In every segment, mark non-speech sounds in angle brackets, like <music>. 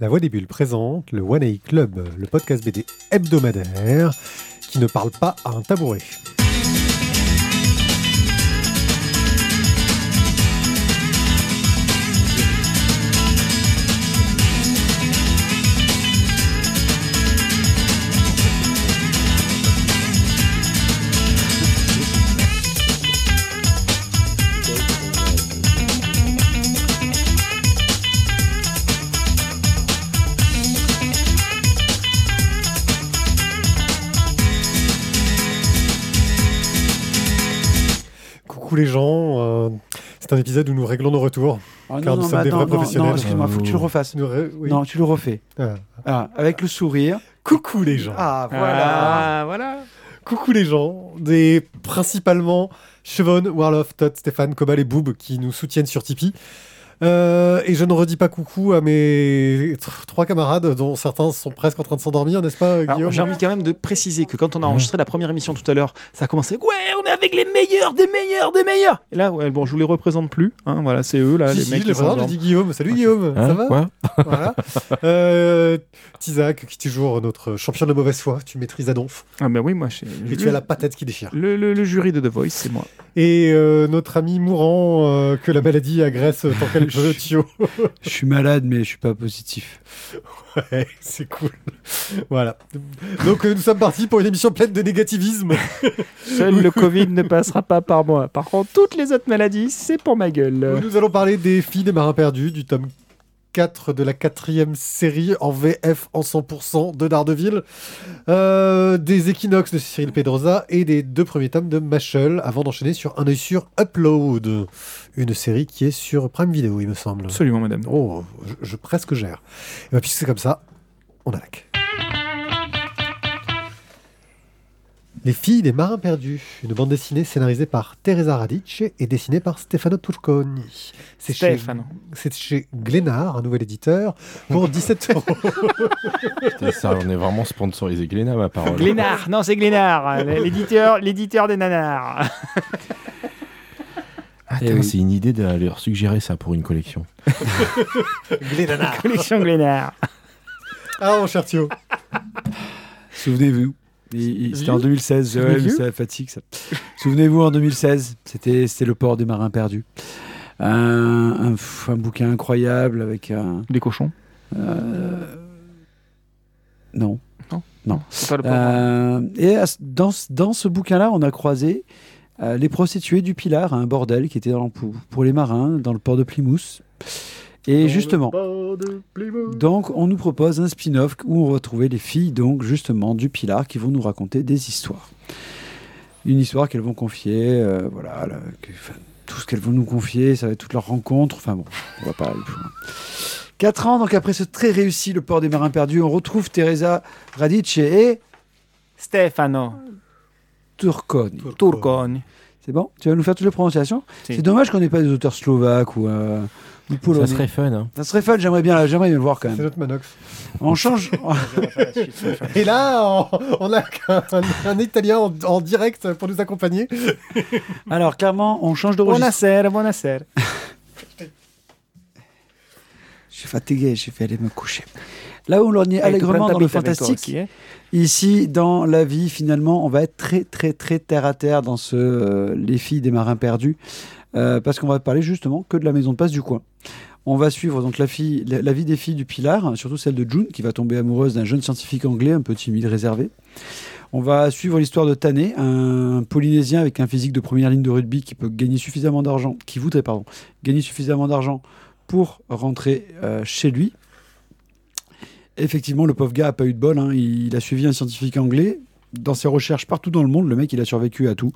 La Voix des Bulles présente le One A Club, le podcast BD hebdomadaire qui ne parle pas à un tabouret. Les gens, euh, c'est un épisode où nous réglons nos retours. Ah, Car non, nous non, sommes des attends, vrais non, professionnels. Non, excuse-moi, faut que tu le refasses. Nous ré- oui. Non, tu le refais. Ah. Ah, avec le sourire. Coucou les gens. Ah, voilà. Ah, voilà. Coucou les gens, des principalement Chevon, Warloff, Todd, Stéphane, Cobal et Boob qui nous soutiennent sur Tipeee. Euh, et je ne redis pas coucou à mes tr- trois camarades dont certains sont presque en train de s'endormir, n'est-ce pas, Guillaume J'ai envie quand même de préciser que quand on a enregistré la première émission tout à l'heure, ça a commencé Ouais, on est avec les meilleurs, des meilleurs, des meilleurs. Et là, ouais, bon, je vous les représente plus. Hein, voilà, c'est eux là, Si, les si, mecs je les présente, dit Guillaume. Salut Guillaume, ça Hein, va quoi Voilà. Euh, Tizak, qui est toujours notre champion de mauvaise foi, tu maîtrises à donf. Ah ben oui, moi, je- Et tu as la patate qui déchire. le, le- le jury de The Voice, c'est moi. Et euh, notre ami mourant, euh, que la maladie agresse tant qu'elle Thio. <laughs> Je suis malade, mais je suis pas positif. Ouais, c'est cool. Voilà. Donc euh, nous sommes partis pour une émission pleine de négativisme. Seul le <laughs> Covid ne passera pas par moi. Par contre, toutes les autres maladies, c'est pour ma gueule. Nous allons parler des filles des marins perdus, du tome 4 de la quatrième série en VF en 100% de Daredevil, euh, des équinoxes de Cyril Pedrosa et des deux premiers tomes de Mashal avant d'enchaîner sur un œil sur Upload, une série qui est sur Prime Video, il me semble. Absolument, madame. Oh, je, je presque gère. Et bien, puisque c'est comme ça, on attaque. Les filles des marins perdus, une bande dessinée scénarisée par Teresa Radic et dessinée par Stefano Turconi. C'est chez, c'est chez Glénard, un nouvel éditeur, pour <laughs> 17 euros. Putain, ça, on est vraiment sponsorisé Glénat, ma parole. Glénard, non, c'est Glénard, l'éditeur, l'éditeur des nanars. <laughs> Attends, Eh oui. c'est une idée de leur suggérer ça pour une collection. <laughs> Glénard. Collection Glénard. Ah, mon cher Thio. Souvenez-vous. C'était en Vieux 2016, ouais, mais Vieux c'est la fatigue ça. Souvenez-vous en 2016, c'était le port des marins perdus. Un, un, bouquin incroyable avec un. Des cochons euh, Non. C'est pas le Euh, et à dans, ce- dans ce bouquin-là, on a croisé euh, les prostituées du Pilar, un bordel qui était dans, pour, pour les marins dans le port de Plymouth. Et justement, donc on nous propose un spin-off où on va retrouver les filles, donc justement du Pilar, qui vont nous raconter des histoires. Une histoire qu'elles vont confier, euh, voilà, là, que- enfin, tout ce qu'elles vont nous confier, ça va être toutes leurs rencontres. Enfin bon, on va pas aller plus loin. Quatre ans, donc après ce très réussi Le Port des Marins Perdus, on retrouve Teresa Radic et Stefano Turconi. Turconi. C'est bon? Tu vas nous faire toutes les prononciations? Si. C'est dommage qu'on n'ait pas des auteurs slovaques ou, euh, polonais. Ça serait fun, hein. Ça serait fun, j'aimerais bien, j'aimerais bien le voir quand C'est même. notre Manox. On change. <laughs> Et là, on, on a un, un Italien en, en direct pour nous accompagner. Alors clairement, on change de registre. Buonasera, buonasera. <laughs> Je suis fatigué, je vais aller me coucher. Là où l'on est allègrement dans le fantastique, hein. ici dans la vie, finalement, on va être très très très terre à terre dans ce euh, Les filles des marins perdus, euh, parce qu'on va parler justement que de la maison de passe du coin. On va suivre donc la, vie des filles du Pilar, surtout celle de June, qui va tomber amoureuse d'un jeune scientifique anglais un peu timide, réservé. On va suivre l'histoire de Tané, un Polynésien avec un physique de première ligne de rugby qui peut gagner suffisamment d'argent, qui voudrait pardon, gagner suffisamment d'argent pour rentrer euh, chez lui. Effectivement, le pauvre gars a pas eu de bol. hein. Il a suivi un scientifique anglais. Dans ses recherches partout dans le monde, le mec, il a survécu à tout.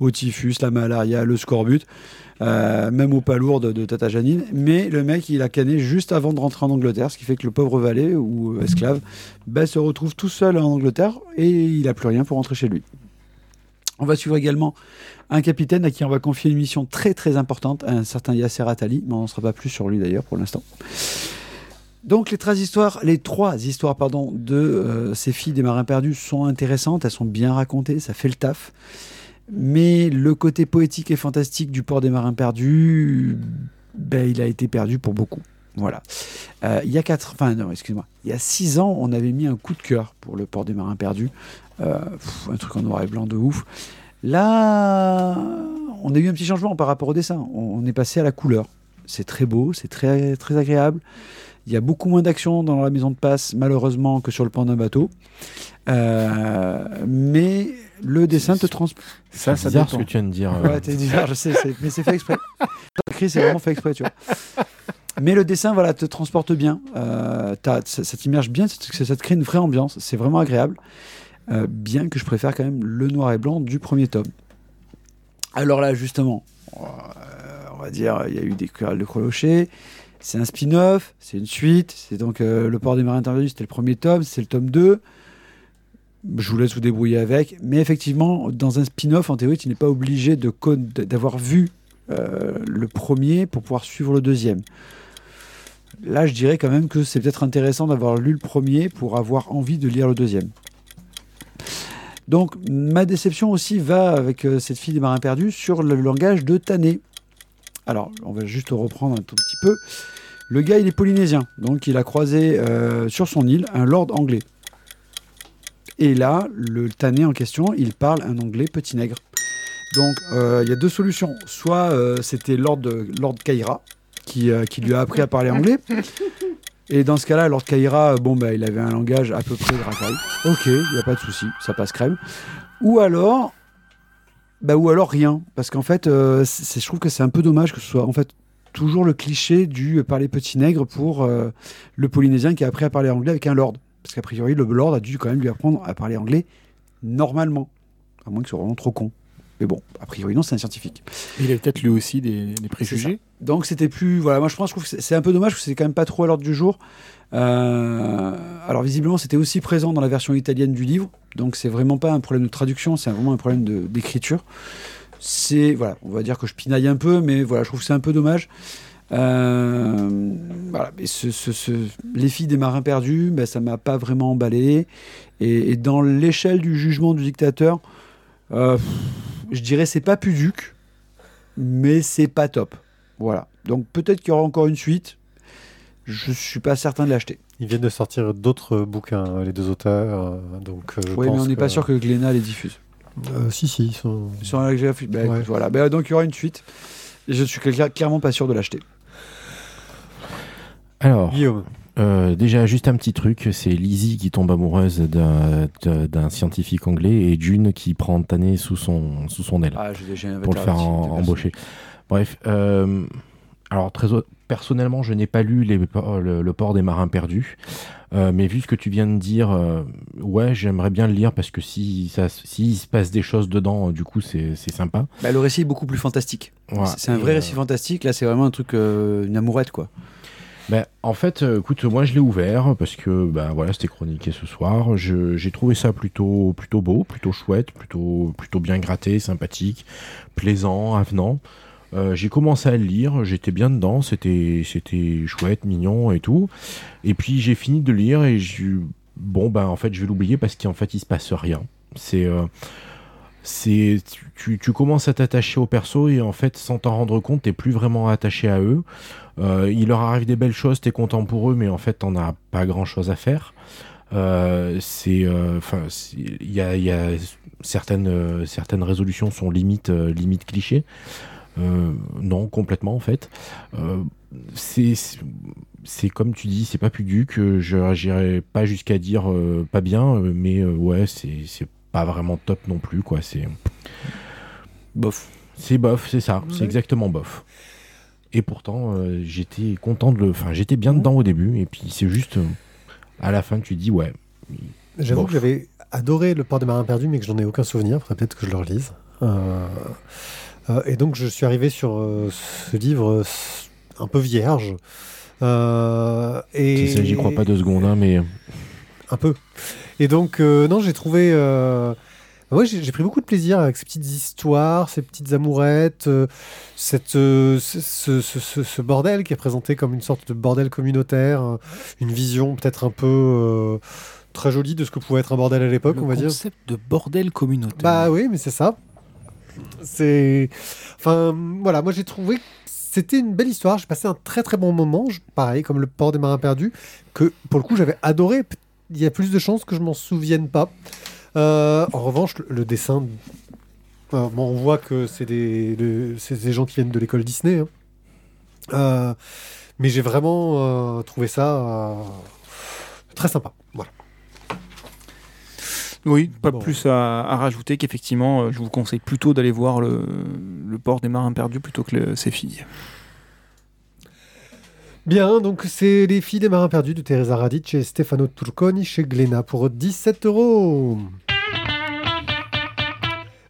Au typhus, la malaria, le scorbut, euh, même aux palourdes de Tata Janine. Mais le mec, il a canné juste avant de rentrer en Angleterre, ce qui fait que le pauvre valet ou euh, esclave ben, se retrouve tout seul en Angleterre et il n'a plus rien pour rentrer chez lui. On va suivre également un capitaine à qui on va confier une mission très très importante, un certain Yasser Attali, mais on n'en sera pas plus sur lui d'ailleurs pour l'instant. Donc les trois histoires, de euh, ces filles des marins perdus sont intéressantes, elles sont bien racontées, ça fait le taf. Mais le côté poétique et fantastique du port des marins perdus, ben, il a été perdu pour beaucoup. Voilà. Euh, il y a quatre, enfin non, excuse-moi. Il y a six ans, on avait mis un coup de cœur pour le port des marins perdus. Euh, un truc en noir et blanc de ouf. Là, on a eu un petit changement par rapport au dessin. On, on est passé à la couleur. C'est très beau, c'est très, très agréable. Il y a beaucoup moins d'action dans la maison de passe, malheureusement, que sur le pan d'un bateau. Euh, mais le dessin te trans... Ça, C'est ça bizarre ce que tu viens de dire. euh. Ouais, t'es bizarre, je sais, c'est- mais c'est fait exprès. C'est vraiment fait exprès, tu vois. Mais le dessin, voilà, te transporte bien. Euh, t'as- ça ça t'immerge bien, ça te, ça te crée une vraie ambiance. C'est vraiment agréable. Euh, bien que je préfère quand même le noir et blanc du premier tome. Alors là, justement, on va dire, il y a eu des querelles de Crolocher. C'est un spin-off, c'est une suite. C'est donc euh, Le port des marins interdits, c'était le premier tome, c'est le tome 2. Je vous laisse vous débrouiller avec. Mais effectivement, dans un spin-off, en théorie, tu n'es pas obligé d'avoir vu euh, le premier pour pouvoir suivre le deuxième. Là, je dirais quand même que c'est peut-être intéressant d'avoir lu le premier pour avoir envie de lire le deuxième. Donc, ma déception aussi va avec euh, cette fille des marins perdus sur le langage de Tané. Alors, on va juste reprendre un tout petit peu. Le gars, il est polynésien, donc il a croisé euh, sur son île un lord anglais. Et là, le Tané en question, il parle un anglais petit nègre. Donc, euh, il y a deux solutions. Soit euh, c'était Lord, Lord Kaira qui, lui a appris à parler anglais. Et dans ce cas-là, Lord Kaira, bon, bah, il avait un langage à peu près racaille. Ok, il n'y a pas de souci, ça passe crème. Ou alors, bah, ou alors rien. Parce qu'en fait, euh, c'est- je trouve que c'est un peu dommage que ce soit en fait toujours le cliché du euh, parler petit nègre pour euh, le Polynésien qui a appris à parler anglais avec un lord. Parce qu'a priori, le lord a dû quand même lui apprendre à parler anglais normalement. À moins que ce soit vraiment trop con. Mais bon, a priori, non, c'est un scientifique. Il avait peut-être lui aussi des, des préjugés. Donc c'était plus. Voilà, moi je pense je trouve que c'est- c'est un peu dommage parce que c'est quand même pas trop à l'ordre du jour. Euh, alors visiblement, c'était aussi présent dans la version italienne du livre. Donc c'est vraiment pas un problème de traduction, c'est vraiment un problème d'écriture. C'est. Voilà, on va dire que je pinaille un peu, mais voilà, je trouve que c'est un peu dommage. Euh, les filles des marins perdus, ben, ça m'a pas vraiment emballé. Et, dans l'échelle du jugement du dictateur, euh, je dirais c'est pas pudique, mais c'est pas top. Voilà. Donc peut-être qu'il y aura encore une suite. Je suis pas certain de l'acheter. Ils viennent de sortir d'autres bouquins, euh, les deux auteurs. euh, donc, euh, je Oui, mais on n'est pas sûr que Glénat les diffuse. Euh, si, si, ils sont. Sur un graphique. Bah, Ouais. écoute, voilà. Bah, donc il y aura une suite. Et je suis cla- clairement pas sûr de l'acheter. Alors, Guillaume. euh, déjà, juste un petit truc c'est Lizzie qui tombe amoureuse d'un scientifique anglais et June qui prend Tané sous son, sous son aile Ah, pour le faire en- embaucher. Bref, euh, alors très personnellement, je n'ai pas lu les, le, le port des marins perdus, Euh, mais vu ce que tu viens de dire, euh, ouais, j'aimerais bien le lire parce que si ça, s'il se passe des choses dedans, euh, du coup, c'est sympa. Bah, le récit est beaucoup plus fantastique. C'est- un vrai récit fantastique. Là, c'est vraiment un truc, une amourette, quoi. Ben, en fait, écoute, moi je l'ai ouvert parce que ben, voilà, c'était chroniqué ce soir. J'ai trouvé ça plutôt, plutôt beau, plutôt chouette, plutôt, plutôt bien gratté, sympathique, plaisant, avenant. Euh, j'ai commencé à le lire, j'étais bien dedans, c'était c'était chouette, mignon et tout. Et puis j'ai fini de lire et j'ai bon ben en fait je vais l'oublier parce qu'en fait il se passe rien. C'est euh, c'est tu, tu commences à t'attacher au perso et en fait sans t'en rendre compte t'es plus vraiment attaché à eux. Euh, il leur arrive des belles choses, t'es content pour eux, mais en fait t'en as pas grand chose à faire. C'est enfin il y a, y a certaines certaines résolutions sont limite limite clichés. Euh, non, complètement en fait. Euh, c'est c'est comme tu dis, c'est pas pudique. euh, Je j'irai pas jusqu'à dire euh, pas bien, mais euh, ouais, c'est pas vraiment top non plus quoi. C'est Bof. c'est bof, c'est ça, c'est exactement bof. Et pourtant, euh, j'étais content de le. Enfin, j'étais bien dedans au début, et puis c'est juste à la fin, tu dis ouais. J'avoue que j'avais adoré Le Port des Marins Perdus, mais que j'en ai aucun souvenir. Faudrait peut-être que je le relise. Euh, et donc, je suis arrivé sur euh, ce livre euh, un peu vierge. Euh, et... J'y crois pas deux secondes, hein, mais Un peu. Et donc, euh, non, j'ai trouvé. Euh... Ouais, j'ai j'ai pris beaucoup de plaisir avec ces petites histoires, ces petites amourettes, euh, cette, euh, ce, ce- ce- ce- ce bordel qui est présenté comme une sorte de bordel communautaire, euh, une vision peut-être un peu euh, très jolie de ce que pouvait être un bordel à l'époque, on va le dire. concept de bordel communautaire. Bah oui, mais c'est ça. C'est. Enfin, voilà, moi j'ai trouvé c'était une belle histoire. J'ai passé un très très bon moment. Pareil, comme le port des marins perdus, que pour le coup j'avais adoré. Il y a plus de chances que je m'en souvienne pas. Euh, en revanche, le, dessin, bon, on voit que c'est des, le- des gens qui viennent de l'école Disney. hein. Euh, mais j'ai vraiment euh, trouvé ça très sympa. Voilà. Oui, pas Bon. plus à, à rajouter qu'effectivement, euh, je vous conseille plutôt d'aller voir le, le port des marins perdus plutôt que le- ses filles. Bien, donc c'est Les filles des marins perdus de Teresa Radic et Stefano Turconi chez Glénat pour 17 euros.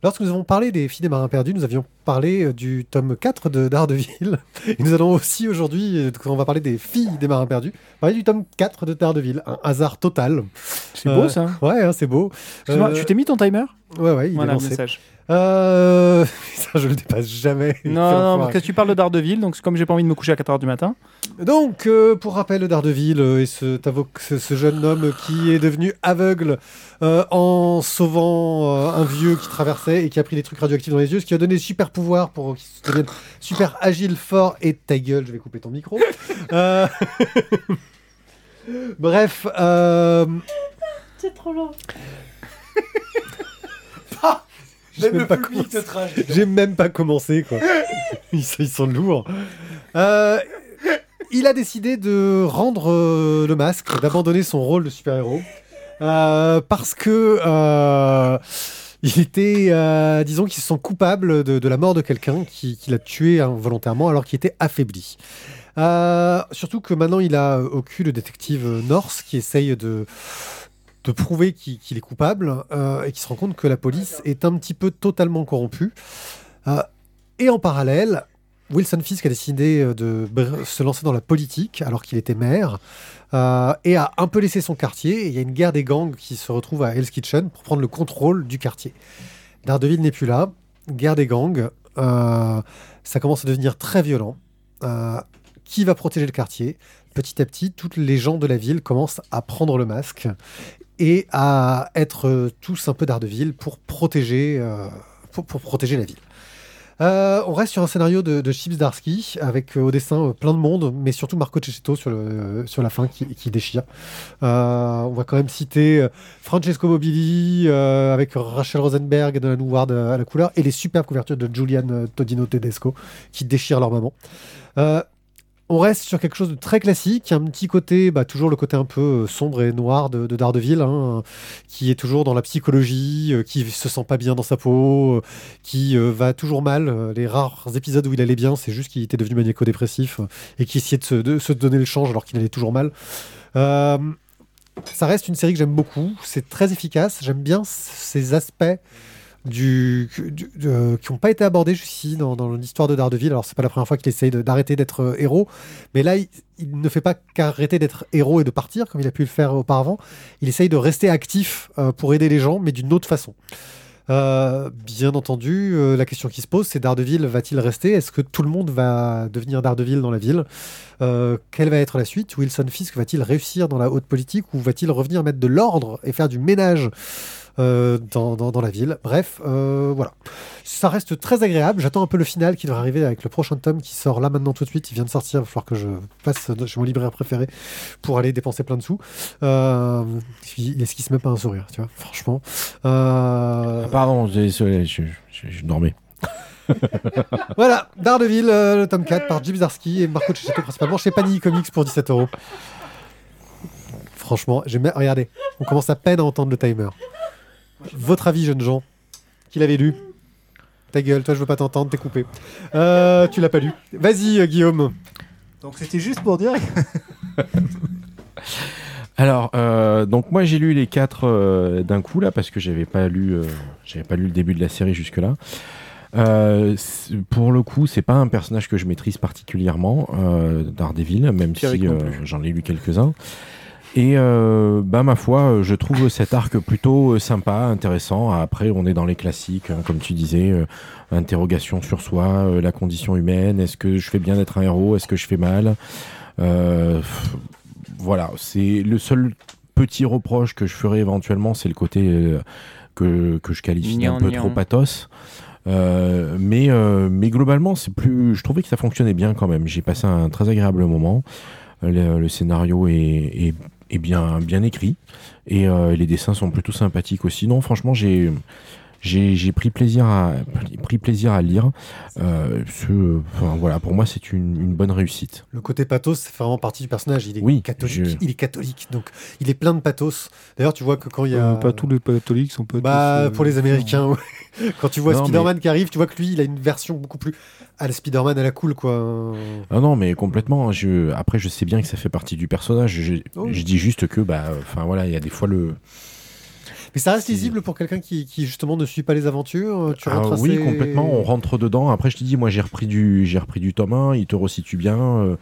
Lorsque nous avons parlé des filles des marins perdus, nous avions parlé euh, du tome 4 de Daredevil. <laughs> Et nous allons aussi aujourd'hui, euh, quand on va parler des filles des marins perdus, parler du tome 4 de Daredevil. Un hasard total. C'est Euh, beau ça Ouais, hein, c'est beau. Excuse-moi, Euh, Tu t'es mis ton timer? Ouais, ouais, il Voilà, est lancé. message. Euh... <laughs> Ça, je le dépasse jamais. Non, <laughs> non, parce que tu parles de Daredevil, donc comme j'ai pas envie de me coucher à 4h du matin. Donc, euh, pour rappel, Daredevil euh, et ce, avo- ce, ce jeune homme qui est devenu aveugle euh, en sauvant euh, un vieux qui traversait et qui a pris des trucs radioactifs dans les yeux, ce qui a donné super pouvoir pour qu'il devienne super agile, fort et ta gueule, je vais couper ton micro. Euh, <laughs> Bref, euh... C'est trop long. j'ai même, pas commencé. J'ai même pas commencé, quoi. <laughs> ils, sont, ils sont lourds. Euh, il a décidé de rendre euh, le masque, d'abandonner son rôle de super-héros. euh, parce que euh, il était, disons qu'il se sent coupable de, la mort de quelqu'un qui, qui l'a tué involontairement alors qu'il était affaibli. Surtout que maintenant il a au cul le détective Norse qui essaye de, prouver qu'il est coupable et qui se rend compte que la police est un petit peu totalement corrompue. Et en parallèle, Wilson Fisk a décidé euh, de se lancer dans la politique alors qu'il était maire euh, et a un peu laissé son quartier. Il y a une guerre des gangs qui se retrouve à Hell's Kitchen pour prendre le contrôle du quartier. Daredevil n'est plus là. Guerre des gangs. euh, ça commence à devenir très violent. Qui va protéger le quartier? Petit à petit, toutes les gens de la ville commencent à prendre le masque et à être tous un peu Daredevil pour protéger, pour protéger la ville. Euh, on reste sur un scénario de, de Chips Darsky avec euh, au dessin euh, plein de monde, mais surtout Marco Cecchetto sur, la fin qui, déchire. On va quand même citer Francesco Mobili avec Rachel Rosenberg Nolan Howard euh, à la couleur et les superbes couvertures de Julian Todino Tedesco qui déchirent leur maman. On reste sur quelque chose de très classique, un petit côté, bah, toujours le côté un peu euh, sombre et noir de, de Daredevil, hein, qui est toujours dans la psychologie, euh, qui se sent pas bien dans sa peau, euh, qui euh, va toujours mal. Les rares épisodes où il allait bien, c'est juste qu'il était devenu maniaco-dépressif et qui essayait de se, de se donner le change alors qu'il allait toujours mal. Ça reste une série que j'aime beaucoup, c'est très efficace, j'aime bien ces aspects du, qui n'ont pas été abordés jusqu'ici dans, dans l'histoire de Daredevil. Alors, c'est pas la première fois qu'il essaye d'arrêter d'être euh, héros, mais là, il, ne fait pas qu'arrêter d'être héros et de partir, comme il a pu le faire auparavant. Il essaye de rester actif euh, pour aider les gens, mais d'une autre façon. Euh, bien entendu, la question qui se pose, c'est Daredevil va-t-il rester? Est-ce que tout le monde va devenir Daredevil dans la ville? Quelle va être la suite? Wilson Fisk va-t-il réussir dans la haute politique ou va-t-il revenir mettre de l'ordre et faire du ménage? Euh, dans, dans- dans la ville Bref, euh, voilà. Ça reste très agréable. J'attends un peu le final qui devrait arriver avec le prochain tome qui sort là maintenant tout de suite. Il vient de sortir. Il va falloir que je passe chez mon libraire préféré pour aller dépenser plein de sous. Euh, il est-ce qu'il se met pas un sourire, tu vois Franchement. Euh, Ah, Pardon, désolé, je, je- je dormais. <laughs> Voilà, Daredevil, euh, le tome 4 par Jim Zarsky et Marco Cecchetto principalement chez Panini Comics pour 17 euros. Franchement, j'ai même- regardez, on commence à peine à entendre le timer. Votre avis, jeunes gens Qui l'avait lu Ta gueule, toi je veux pas t'entendre, t'es coupé. Euh, tu l'as pas lu. Vas-y, euh, Guillaume. Donc c'était juste pour dire. <laughs> Alors, euh, donc moi j'ai lu les quatre euh, d'un coup là parce que j'avais pas lu, euh, j'avais pas lu le début de la série jusque là. Euh, pour le coup, c'est pas un personnage que je maîtrise particulièrement, euh, Daredevil, même Pierrick si euh, j'en ai lu quelques-uns. Et euh, bah ma foi, euh, je trouve cet arc plutôt euh, sympa, intéressant. Après, on est dans les classiques, hein, comme tu disais, euh, interrogation sur soi, euh, la condition humaine. Est-ce que je fais bien d'être un héros? Est-ce que je fais mal? Pff, Voilà, c'est le seul petit reproche que je ferais éventuellement, c'est le côté que, que je qualifie d'un peu trop pathos. Euh, mais, euh, mais globalement, c'est plus. Je trouvais que ça fonctionnait bien quand même. J'ai passé un très agréable moment. Le, le scénario est, est, est bien, bien écrit et euh, les dessins sont plutôt sympathiques aussi. Non, franchement, j'ai. J'ai j'ai pris plaisir à pris plaisir à lire. Euh, ce, enfin, voilà, pour moi, c'est une, une bonne réussite. Le côté pathos, c'est vraiment partie du personnage. Il est Oui, catholique. je- Il est catholique, donc il est plein de pathos. D'ailleurs, tu vois que quand il y a. Euh, pas tous les catholiques sont pas Bah, tous, euh, pour les Américains, ouais. <laughs> quand tu vois Non, Spider-Man qui arrive, tu vois que lui, il a une version beaucoup plus à la Spider-Man à la cool, quoi. Ah non, mais complètement. Je, après, je sais bien que ça fait partie du personnage. Je, Oh. je dis juste que, bah, enfin voilà, il y a des fois le. Mais ça reste Si. lisible pour quelqu'un qui, qui, justement ne suit pas les aventures. Tu Ah rentres oui, assez- complètement. On rentre dedans. Après, je te dis, moi, j'ai repris du, j'ai repris du tome 1. Il te resitue bien. euh,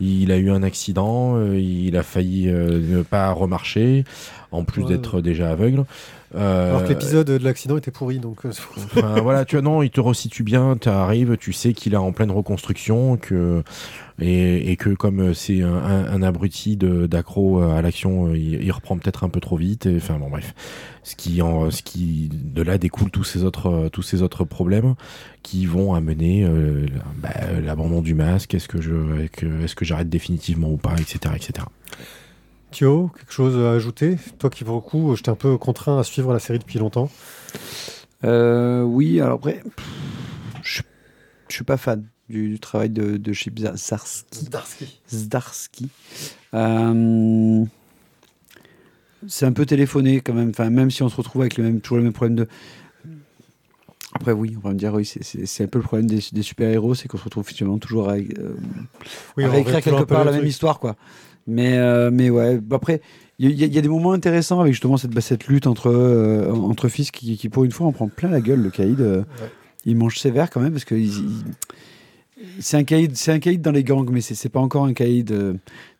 il a eu un accident. euh, il a failli euh, ne pas remarcher, en plus Ouais. d'être déjà aveugle. Euh, Alors que l'épisode de l'accident était pourri, donc. euh, Enfin, voilà, tu vois, non, il te resitue bien, tu arrives, tu sais qu'il est en pleine reconstruction, que, et, et que comme c'est un, un- un abruti d'accro euh, à l'action, il, il reprend peut-être un peu trop vite, enfin bon, bref. Ce qui, en, ce qui, de là découle tous ces autres, tous ces autres problèmes qui vont amener euh, bah, l'abandon du masque, est-ce que je, est-ce que j'arrête définitivement ou pas, etc., etc. Thio, quelque chose à ajouter? Toi qui, pour le coup, j'étais un peu contraint à suivre la série depuis longtemps. Euh, oui, alors après, je je suis pas fan du, du travail de, de Chip Zdarsky. Zdarsky. Zdarsky. Euh, c'est un peu téléphoné quand même, enfin, même si on se retrouve avec le même, toujours le même problème de. Après, oui, on va me dire, oui, c'est- un peu le problème des, des super-héros, c'est qu'on se retrouve finalement toujours à, euh, Oui, à réécrire quelque un part la même histoire, quoi. Mais, euh, mais ouais, après, il y, a- il y a des moments intéressants avec justement cette, bah, cette lutte entre, euh, entre fils qui, qui, pour une fois, on prend plein la gueule, le caïd. euh, Il mange sévère quand même, parce que il- il- c'est un caïd, c'est un caïd dans les gangs, mais c'est pas encore un caïd euh,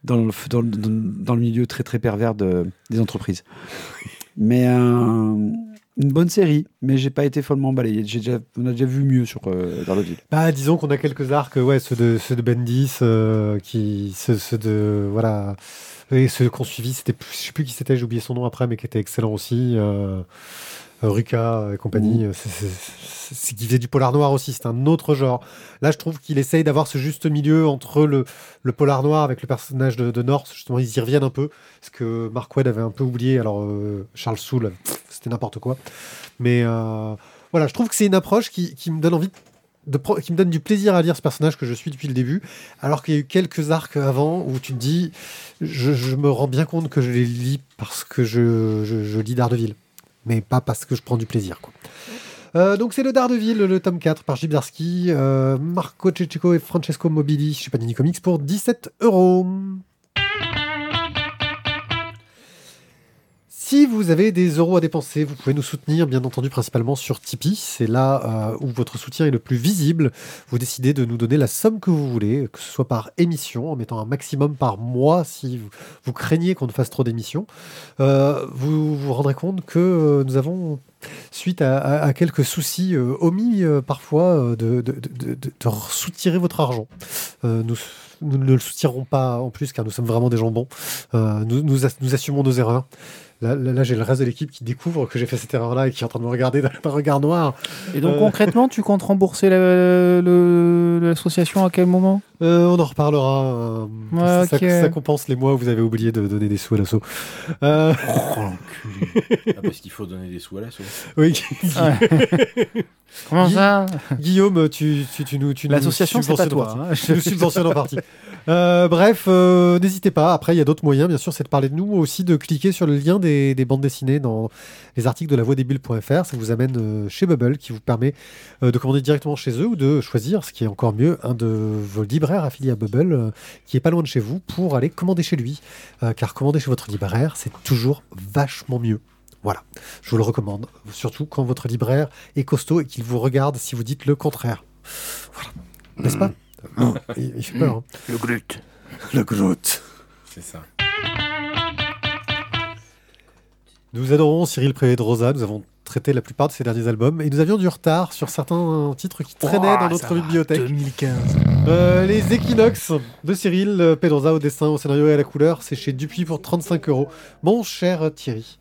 dans, le, dans, le- dans- dans le milieu très très pervers de, des entreprises. Mais euh, une bonne série, mais j'ai pas été follement. J'ai déjà, on a déjà vu mieux sur euh. Bah, disons qu'on a quelques arcs, ouais, ceux de, ceux de Bendis, euh, qui, ceux, ceux de, voilà, et ceux qu'on suivi, c'était, je sais plus qui c'était, j'ai oublié son nom après, mais qui était excellent aussi, euh, Ruka et compagnie, euh, c'est, qui faisait du polar noir aussi, c'est un autre genre. Là, je trouve qu'il essaye d'avoir ce juste milieu entre le, le polar noir avec le personnage de, de North, justement, ils y reviennent un peu, ce que Mark Wade avait un peu oublié, alors euh, Charles Soule, c'était n'importe quoi. Mais euh, voilà, je trouve que c'est une approche qui, qui me donne envie de qui me donne du plaisir à lire ce personnage que je suis depuis le début, alors qu'il y a eu quelques arcs avant où tu te dis, je, je me rends bien compte que je les lis parce que je, je, je lis Daredevil, mais pas parce que je prends du plaisir. Quoi. Euh, donc c'est le Daredevil, le tome 4 par Jim Zdarsky, euh, Marco Cecco et Francesco Mobili chez Panini Comics pour 17 euros. Si vous avez des euros à dépenser, vous pouvez nous soutenir, bien entendu, principalement sur Tipeee. C'est là euh, où votre soutien est le plus visible. Vous décidez de nous donner la somme que vous voulez, que ce soit par émission, en mettant un maximum par mois si vous, craignez qu'on ne fasse trop d'émissions. Euh, vous vous rendrez compte que euh, nous avons, suite à, à- à quelques soucis euh, omis euh, parfois, euh, de, de, de, de- de soutirer votre argent. Nous, nous ne le soutirons pas en plus car nous sommes vraiment des gens bons. Nous, nous, ass- nous assumons nos erreurs. Là, là, là, j'ai le reste de l'équipe qui découvre que j'ai fait cette erreur-là et qui est en train de me regarder d'un regard noir. Et donc concrètement, tu comptes rembourser l'association à quel moment? Euh, on en reparlera. euh, Ouais, ça, compense les mois où vous avez oublié de donner des sous à l'assaut. Euh, Ah, parce qu'il faut donner des sous à l'assaut. oui, Comment ça Guillaume, tu, tu, tu nous, tu nous L'association, c'est pas toi. hein. Nous subventionnes en partie. Euh, bref, euh, n'hésitez pas. Après, il y a d'autres moyens, bien sûr, c'est de parler de nous, aussi de cliquer sur le lien des, des bandes dessinées dans les articles de la Ça vous amène euh, chez Bubble, qui vous permet euh, de commander directement chez eux ou de choisir, ce qui est encore mieux, un de vos libraires affiliés à Bubble, euh, qui est pas loin de chez vous, pour aller commander chez lui. Euh, car commander chez votre libraire, c'est toujours vachement mieux. Voilà, je vous le recommande, surtout quand votre libraire est costaud et qu'il vous regarde si vous dites le contraire. Voilà, n'est-ce pas Non, il, il fait peur. hein. Le glut. Le Groot. C'est ça. Nous adorons Cyril Prévé de Rosa. Nous avons traité la plupart de ses derniers albums. Et nous avions du retard sur certains titres qui traînaient dans notre bibliothèque. 2015. Euh, les Equinox de Cyril euh, Pedrosa au dessin, au scénario et à la couleur, c'est chez Dupuis pour 35 euros. Mon cher Thierry.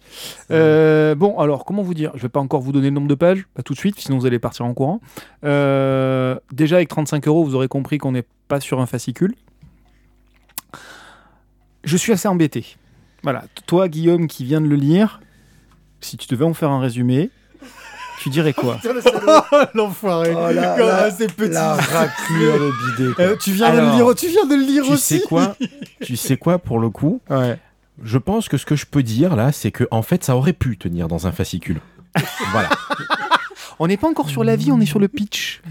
Euh, bon, alors, comment vous dire? Je vais pas encore vous donner le nombre de pages, pas tout de suite, sinon vous allez partir en courant. Euh, déjà, avec 35 euros, vous aurez compris qu'on n'est pas sur un fascicule. Je suis assez embêté. Voilà, toi, Guillaume, qui viens de le lire, si tu devais en faire un résumé, tu dirais quoi <laughs> <laughs> L'enfoiré. Oh là là, assez petit. La raclure de bidé. Euh, tu, viens de le lire, tu viens de le lire Tu aussi. sais quoi <laughs> Tu sais quoi pour le coup Ouais. Je pense que ce que je peux dire là, c'est que en fait, ça aurait pu tenir dans un fascicule. voilà. On n'est pas encore sur la vie, on est sur le pitch.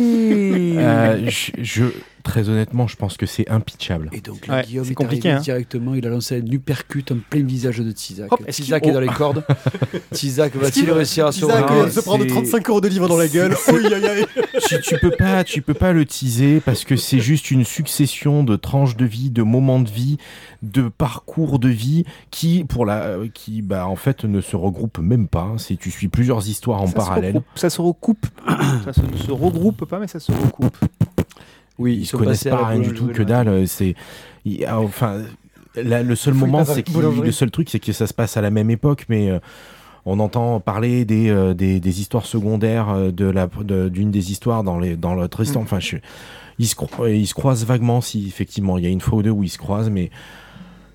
Euh, je, je- très honnêtement, je pense que c'est impitchable. Et donc là, Ouais, Guillaume est compliqué, arrivé hein. directement, il a lancé un uppercut en plein visage de Tizak. Hop, Tizak est dans les cordes. <laughs> Tizak va-t-il réussir à survivre de se prendre c'est- 35 euros de livre dans la gueule. Oui, aïe, aïe. tu, <laughs> tu peux pas, tu peux pas le teaser parce que c'est juste une succession de tranches de vie, de moments de vie, de parcours de vie qui, pour la, euh, qui, bah, en fait, ne se regroupent même pas. C'est tu suis plusieurs histoires en Ça parallèle. Ça se recoupe. <clears throat> ça se, se regroupe pas, mais ça se recoupe. Oui, Ils, ils se sont connaissent pas rien du tout, que dalle. C'est, enfin, là, le seul moment, c'est le seul truc, c'est que ça se passe à la même époque, mais euh, on entend parler des, euh, des, des histoires secondaires euh, de la, de- d'une des histoires dans les, dans l'autre histoire. Mm. Enfin, je, ils se, ils se croisent vaguement, si effectivement, il y a une fois ou deux où ils se croisent, mais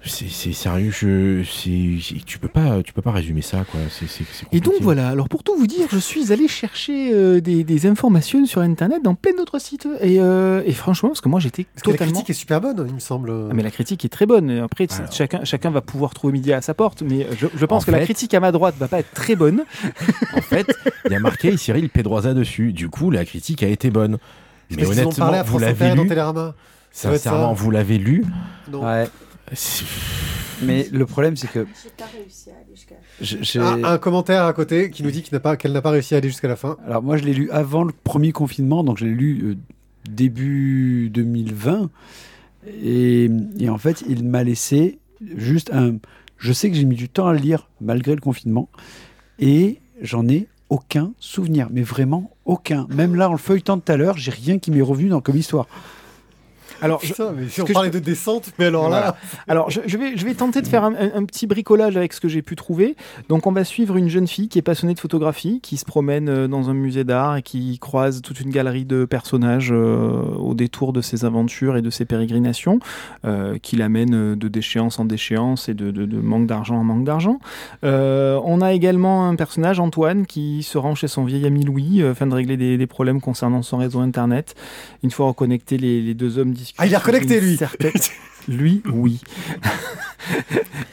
c'est, sérieux. Je, c'est, tu peux pas, tu peux pas résumer ça, quoi. Et donc voilà, alors pour tout vous dire, je suis allé chercher euh, des, des informations sur internet dans plein d'autres sites. Et, euh, et franchement, parce que moi j'étais que la totalement. critique est super bonne, il me semble. Ah, mais la critique est très bonne. Et Après, Alors. chacun, chacun va pouvoir trouver midi à sa porte. Mais je, je pense En que la critique à ma droite va pas être très bonne. En fait, il y a marqué <laughs> Cyril Pedrosa dessus. Du coup, la critique a été bonne. Mais honnêtement, parlé à vous France l'avez lu. Sincèrement, vous l'avez lu. Ouais, <laughs> mais le problème, c'est que J'ai pas réussi à aller jusqu'à. je- j'ai- Ah, un commentaire à côté qui nous dit qu'il n'a pas- qu'elle n'a pas réussi à aller jusqu'à la fin. Alors moi, je l'ai lu avant le premier confinement, donc je l'ai lu euh, début 2020. Et, et en fait, il m'a laissé juste un... Je sais que j'ai mis du temps à le lire malgré le confinement. Et j'en ai aucun souvenir, mais vraiment aucun. Même là, en le feuilletant tout à l'heure, j'ai rien qui m'est revenu dans comme histoire. Alors, Putain, mais si on que je parlait de descente, mais alors là. Alors, je, je vais, je vais tenter de faire un, un- un petit bricolage avec ce que j'ai pu trouver. Donc, on va suivre une jeune fille qui est passionnée de photographie, qui se promène euh, dans un musée d'art et qui croise toute une galerie de personnages euh, au détour de ses aventures et de ses pérégrinations, euh, qui l'amènent euh, de déchéance en déchéance et de, de- de manque d'argent en manque d'argent. Euh, on a également un personnage, Antoine, qui se rend chez son vieil ami Louis afin de régler des, des problèmes concernant son réseau internet. Une fois reconnectés, les, les deux hommes discutent. Ah, il est reconnecté, lui. Lui, oui. <laughs>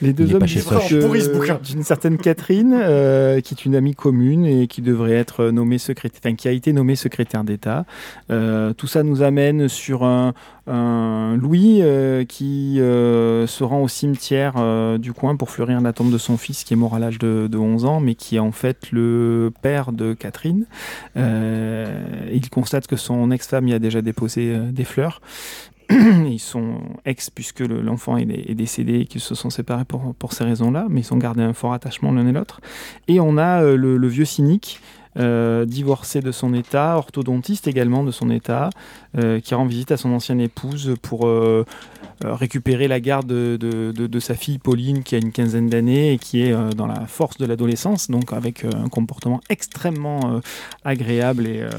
Les deux hommes d'une certaine Catherine, euh, qui est une amie commune et qui devrait être nommée secrétaire, enfin qui a été nommée secrétaire d'État. Euh, tout ça nous amène sur un, un Louis euh, qui euh, se rend au cimetière euh, du coin pour fleurir la tombe de son fils qui est mort à l'âge de, de 11 ans, mais qui est en fait le père de Catherine. Euh, il constate que son ex-femme y a déjà déposé euh, des fleurs. Ils sont ex puisque le- l'enfant est, décédé et qu'ils se sont séparés pour, ces raisons-là, mais ils ont gardé un fort attachement l'un et l'autre. Et on a euh, le, vieux cynique, euh, divorcé de son état, orthodontiste également de son état, qui rend visite à son ancienne épouse pour euh, euh, récupérer la garde de, sa fille Pauline qui a une quinzaine d'années et qui est euh, dans la force de l'adolescence, donc avec euh, un comportement extrêmement euh, agréable et, euh,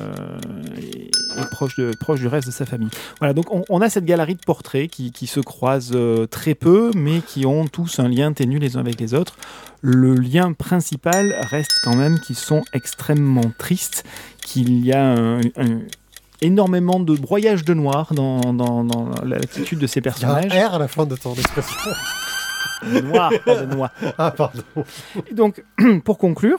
et- et proche, du reste de sa famille. Voilà, donc on, a cette galerie de portraits qui, se croisent euh, très peu, mais qui ont tous un lien ténu les uns avec les autres. Le lien principal reste quand même qu'ils sont extrêmement tristes, qu'il y a un- énormément de broyage de noir dans, dans, dans l'attitude de ces Il y a un personnages. R à la fin de ton expression. Noir, pas de noir. <laughs> Ah, pardon. Et donc, <clears throat> pour conclure,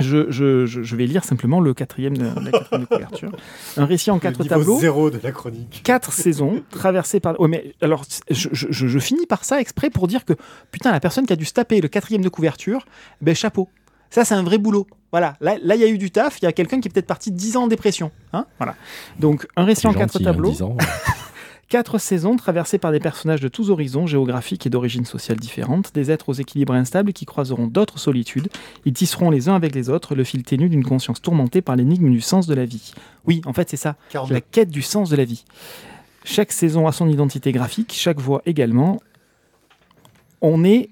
je, je- je- vais lire simplement le quatrième de, la quatrième de couverture. Un récit en Le quatre tableaux. zéro de la chronique. quatre saisons traversées par. Ouais, mais alors, je- je finis par ça exprès pour dire que putain, la personne qui a dû se taper le quatrième de couverture, ben chapeau. Ça, c'est un vrai boulot. Voilà, là, là, il y a eu du taf. Il y a quelqu'un qui est peut-être parti 10 ans en dépression. Hein voilà. Donc, un récit en quatre gentil, hein, tableaux, 10 ans. <laughs> <laughs> Quatre saisons traversées par des personnages de tous horizons, géographiques et d'origines sociales différentes, des êtres aux équilibres instables qui croiseront d'autres solitudes. Ils tisseront les uns avec les autres le fil ténu d'une conscience tourmentée par l'énigme du sens de la vie. Oui, en fait, c'est ça, 42. la quête du sens de la vie. Chaque saison a son identité graphique, chaque voix également. On est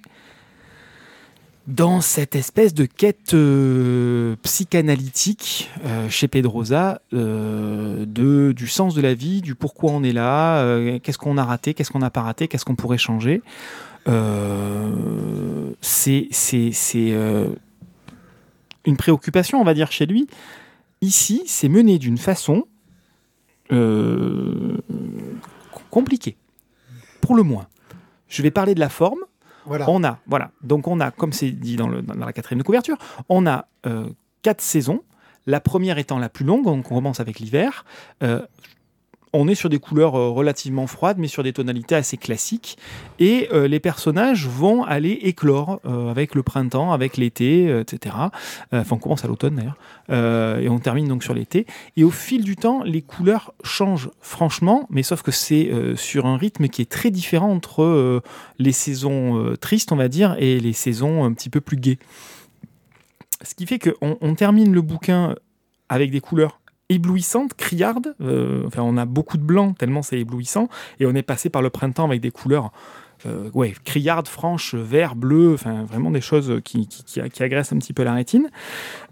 dans cette espèce de quête euh, psychanalytique euh, chez Pedrosa euh, de, du sens de la vie, du pourquoi on est là, qu'est-ce qu'on a raté, qu'est-ce qu'on n'a pas raté, qu'est-ce qu'on pourrait changer. C'est une préoccupation, on va dire, chez lui. Ici, c'est mené d'une façon compliquée, pour le moins. Je vais parler de la forme. Voilà. On a, voilà. Donc on a, comme c'est dit dans, la quatrième de couverture, on a euh, quatre saisons. La première étant la plus longue, on commence avec l'hiver. Euh, on est sur des couleurs euh, relativement froides, mais sur des tonalités assez classiques. Et euh, les personnages vont aller éclore euh, avec le printemps, avec l'été, etc. Enfin, on commence à l'automne d'ailleurs. Et on termine donc sur l'été. Et au fil du temps, les couleurs changent franchement, mais sauf que c'est sur un rythme qui est très différent entre les saisons tristes, on va dire, et les saisons un petit peu plus gaies. Ce qui fait qu'on on termine le bouquin avec des couleurs éblouissantes, criardes. euh, enfin, on a beaucoup de blanc tellement c'est éblouissant. Et on est passé par le printemps avec des couleurs euh, ouais, criardes, franches, vert, bleu, enfin vraiment des choses qui- qui agressent un petit peu la rétine.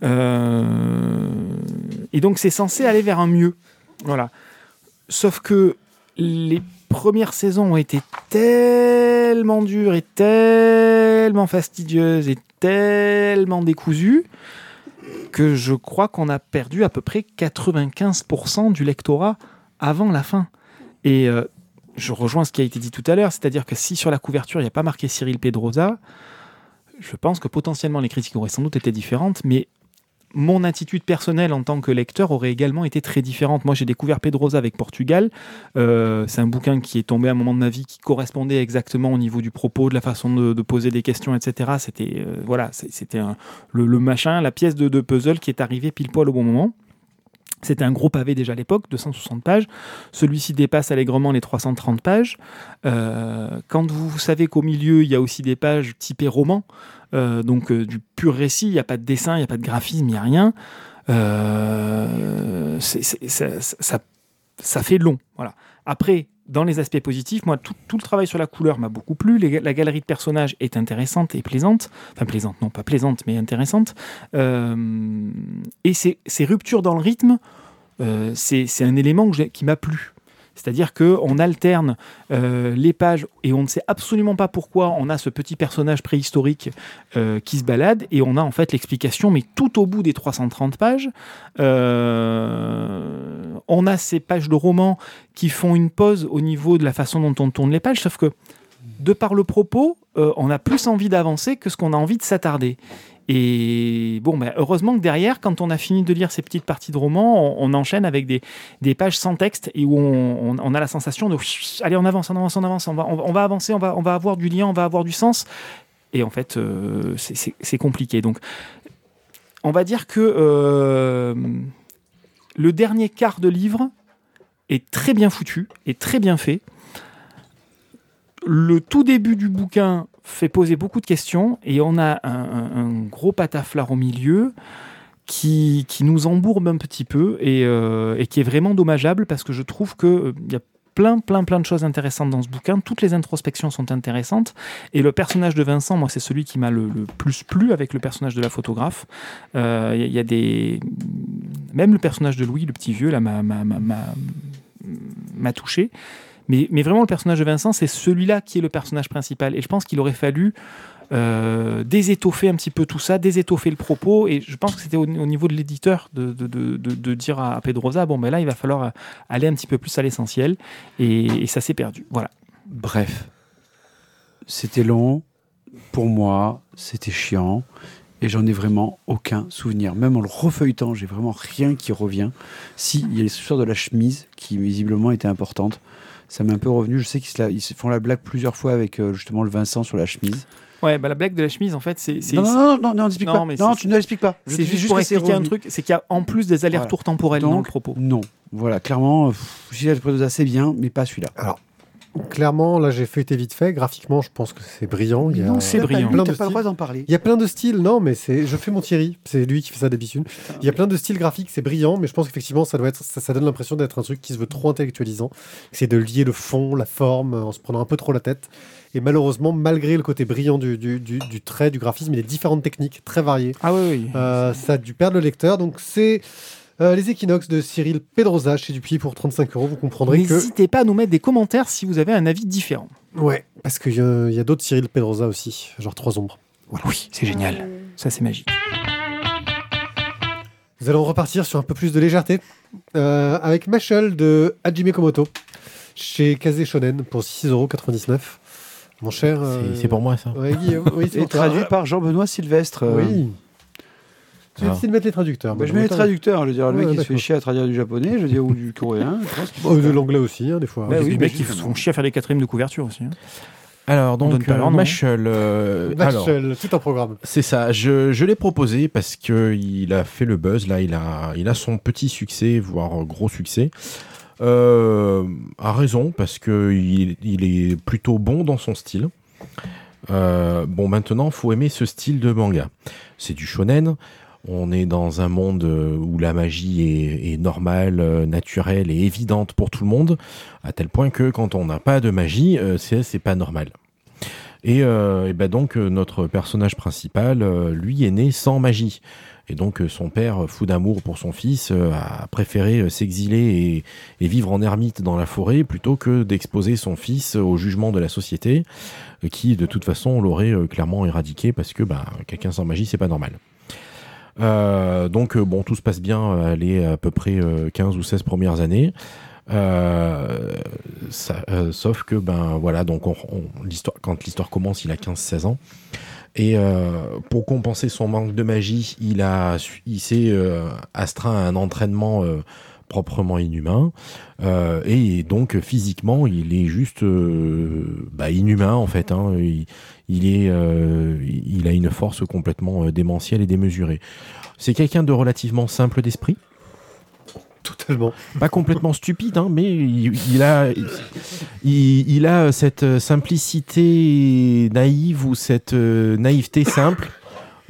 Euh, et donc c'est censé aller vers un mieux. Voilà. Sauf que les premières saisons ont été tellement dures et tellement fastidieuses et tellement décousues que je crois qu'on a perdu à peu près 95% du lectorat avant la fin. Et euh, je rejoins ce qui a été dit tout à l'heure, c'est-à-dire que si sur la couverture il n'y a pas marqué Cyril Pedrosa, je pense que potentiellement les critiques auraient sans doute été différentes, mais mon attitude personnelle en tant que lecteur aurait également été très différente. Moi, j'ai découvert Pedrosa avec Portugal. Euh, c'est un bouquin qui est tombé à un moment de ma vie qui correspondait exactement au niveau du propos, de la façon de, poser des questions, etc. C'était euh, voilà, c'était le machin, la pièce de, de puzzle qui est arrivée pile poil au bon moment. C'était un gros pavé déjà à l'époque, 260 pages. Celui-ci dépasse allègrement les 330 pages. Euh, quand vous savez qu'au milieu, il y a aussi des pages typées roman, euh, donc euh, du pur récit, il n'y a pas de dessin, il n'y a pas de graphisme, il n'y a rien. Ça- ça fait long. Voilà. Après, dans les aspects positifs, moi, tout, le travail sur la couleur m'a beaucoup plu. La galerie de personnages est intéressante et plaisante. Enfin, plaisante, non, pas plaisante, mais intéressante. Euh, et ces, ruptures dans le rythme, euh, c'est un élément qui m'a plu. C'est-à-dire qu'on alterne euh, les pages et on ne sait absolument pas pourquoi on a ce petit personnage préhistorique euh, qui se balade et on a en fait l'explication, mais tout au bout des 330 pages. Euh, on a ces pages de roman qui font une pause au niveau de la façon dont on tourne les pages, sauf que de par le propos, on a plus envie d'avancer que ce qu'on a envie de s'attarder. Et bon, ben, heureusement que derrière, quand on a fini de lire ces petites parties de roman, on, enchaîne avec des, des pages sans texte et où on, a la sensation de allez, on avance, on avance, on avance, on va, on va, avancer, on va, on va avoir du lien, on va avoir du sens. Et en fait, euh, c'est compliqué. Donc, on va dire que euh, le dernier quart de livre est très bien foutu, est très bien fait. Le tout début du bouquin fait poser beaucoup de questions et on a un, gros pataflard au milieu qui, qui nous embourbe un petit peu et, euh, qui est vraiment dommageable parce que je trouve qu'il y a plein, plein, plein de choses intéressantes dans ce bouquin. Toutes les introspections sont intéressantes et le personnage de Vincent, moi, c'est celui qui m'a le, plus plu avec le personnage de la photographe. Euh, Il y, a- des. Même le personnage de Louis, le petit vieux, là, m'a touché. Mais, vraiment, le personnage de Vincent, c'est celui-là qui est le personnage principal. Et je pense qu'il aurait fallu euh, désétoffer un petit peu tout ça, désétoffer le propos. Et je pense que c'était au, au niveau de l'éditeur de, dire à Pedrosa, bon, ben là, il va falloir aller un petit peu plus à l'essentiel. Et, et ça s'est perdu. Voilà. Bref, c'était long. Pour moi, c'était chiant. Et j'en ai vraiment aucun souvenir. Même en le refeuilletant, j'ai vraiment rien qui revient. Si, il y a l'histoire de la chemise qui visiblement était importante. Ça m'est un peu revenu. Je sais qu'ils se, la- font la blague plusieurs fois avec euh, justement le Vincent sur la chemise. Ouais, bah, la blague de la chemise, en fait, c'est. Non, non, non, non, Non, pas. Non, tu ne l'expliques pas. C'est juste pour expliquer un truc, c'est qu'il y a en plus des allers-retours temporels dans le propos. Non, voilà, clairement, euh, Gilles Predosa, c'est bien, mais pas celui-là. Alors, clairement, là, j'ai feuilleté vite fait. Graphiquement, je pense que c'est brillant. Il y a, Non, c'est brillant. Plein de pas le droit d'en parler. Il y a plein de styles, non, mais c'est, je fais mon Thierry, c'est lui qui fait ça d'habitude. Il y a plein de styles graphiques, c'est brillant, mais je pense qu'effectivement, ça doit être, ça, ça donne l'impression d'être un truc qui se veut trop intellectualisant. C'est de lier le fond, la forme, en se prenant un peu trop la tête. Et malheureusement, malgré le côté brillant du, du, du- du trait, du graphisme, il y a différentes techniques très variées. Ah oui, oui. Euh, ça a dû perdre le lecteur, donc c'est euh, les Equinox de Cyril Pedrosa chez Dupuis pour 35 euros. Vous comprendrez que. N'hésitez pas à nous mettre des commentaires si vous avez un avis différent. Ouais, parce qu'il y a, y a d'autres Cyril Pedrosa aussi, genre Trois Ombres. Oui, c'est génial. Ça, c'est magique. Nous allons repartir sur un peu plus de légèreté euh, avec Mashal de Hajime Komoto chez Kaze Shonen pour 6,99€. Mon cher. euh, C'est- C'est pour moi ça. Ouais, Guillaume, oui, c'est Et traduit par Jean-Benoît Sylvestre. euh, Oui. J'ai Ah. décidé de mettre les traducteurs. bah, je mets les traducteurs. Je veux dire, le Ouais, mec, il se fait chier à traduire du japonais, je veux dire, ou du coréen. je pense Oh, de l'anglais aussi, hein, des fois. Bah oui, les mais mecs qui font chier à faire des quatrièmes de couverture aussi. hein. Alors donc euh, nom. Mashal, euh, alors, tout un programme. C'est ça, je, je l'ai proposé parce que il a fait le buzz, là il a, il a son petit succès, voire gros succès. Euh, a raison, parce que il, il est plutôt bon dans son style. Euh, bon, maintenant, faut aimer ce style de manga. C'est du shonen. On est dans un monde euh, où la magie est, normale, euh, naturelle et évidente pour tout le monde, à tel point que quand on n'a pas de magie, euh, c'est pas normal. Et, ben donc notre personnage principal, lui, est né sans magie. Et donc son père, fou d'amour pour son fils, a préféré s'exiler et, vivre en ermite dans la forêt plutôt que d'exposer son fils au jugement de la société, qui de toute façon l'aurait clairement éradiqué parce que bah, quelqu'un sans magie, c'est pas normal. Euh, donc euh, bon, tout se passe bien, euh, les à peu près euh, 15 ou 16 premières années. Sauf que ben voilà quand l'histoire commence il a 15-16 ans et pour compenser son manque de magie il il s'est astreint à un entraînement proprement inhumain Euh, et donc physiquement il est juste euh, bah, inhumain en fait hein. il, il est euh, il a une force complètement démentielle et démesurée c'est quelqu'un de relativement simple d'esprit? Totalement. pas complètement stupide, hein, mais il, il a, il, il a cette simplicité naïve ou cette euh, naïveté simple,